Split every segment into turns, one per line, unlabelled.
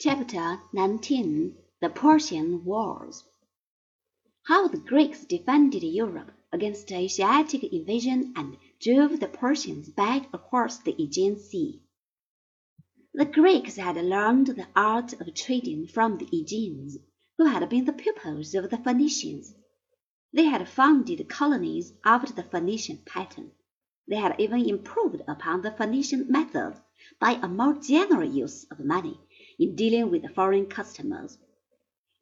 Chapter 19 The Persian Wars How the Greeks defended Europe against Asiatic invasion and drove the Persians back across the Aegean Sea. The Greeks had learned the art of trading from the Aegeans, who had been the pupils of the Phoenicians. They had founded colonies after the Phoenician pattern. They had even improved upon the Phoenician method by a more general use of money in dealing with foreign customers.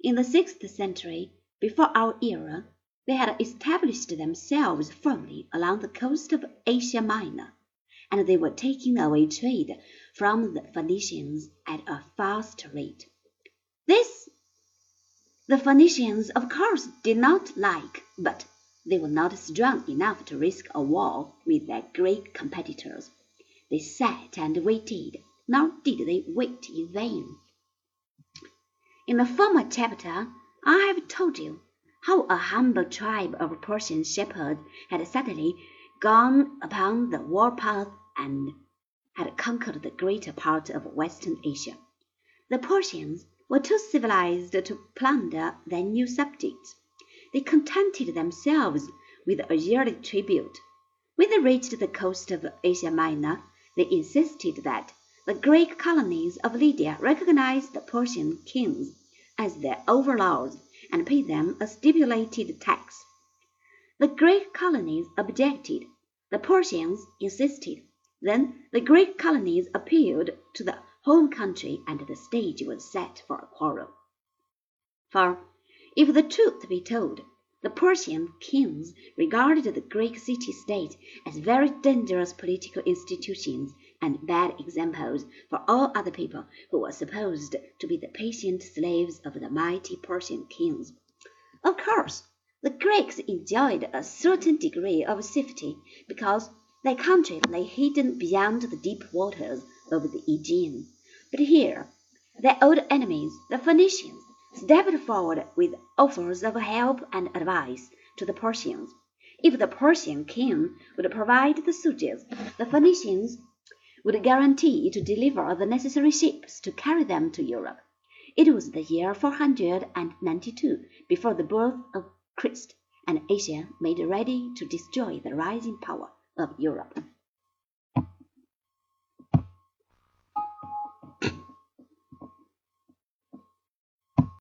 In the sixth century, before our era, they had established themselves firmly along the coast of Asia Minor, and they were taking away trade from the Phoenicians at a fast rate. This the Phoenicians, of course, did not like, but they were not strong enough to risk a war with their great competitors. They sat and waited nor did they wait in vain. In the former chapter I have told you how a humble tribe of Persian shepherds had suddenly gone upon the warpath and had conquered the greater part of Western Asia. The Persians were too civilized to plunder their new subjects. They contented themselves with a yearly tribute. When they reached the coast of Asia Minor, they insisted that the Greek colonies of Lydia recognized the Persian kings as their overlords and paid them a stipulated tax. The Greek colonies objected. The Persians insisted. Then the Greek colonies appealed to the home country and the stage was set for a quarrel. For, if the truth be told, the Persian kings regarded the Greek city-state as very dangerous political institutions and bad examples for all other people who were supposed to be the patient slaves of the mighty Persian kings. Of course, the Greeks enjoyed a certain degree of safety because their country lay hidden beyond the deep waters of the Aegean. But here, their old enemies, the Phoenicians, stepped forward with offers of help and advice to the Persians. If the Persian king would provide the soldiers, the Phoenicians would guarantee to deliver the necessary ships to carry them to Europe. It was the year 492 before the birth of Christ, and Asia made ready to destroy the rising power of Europe.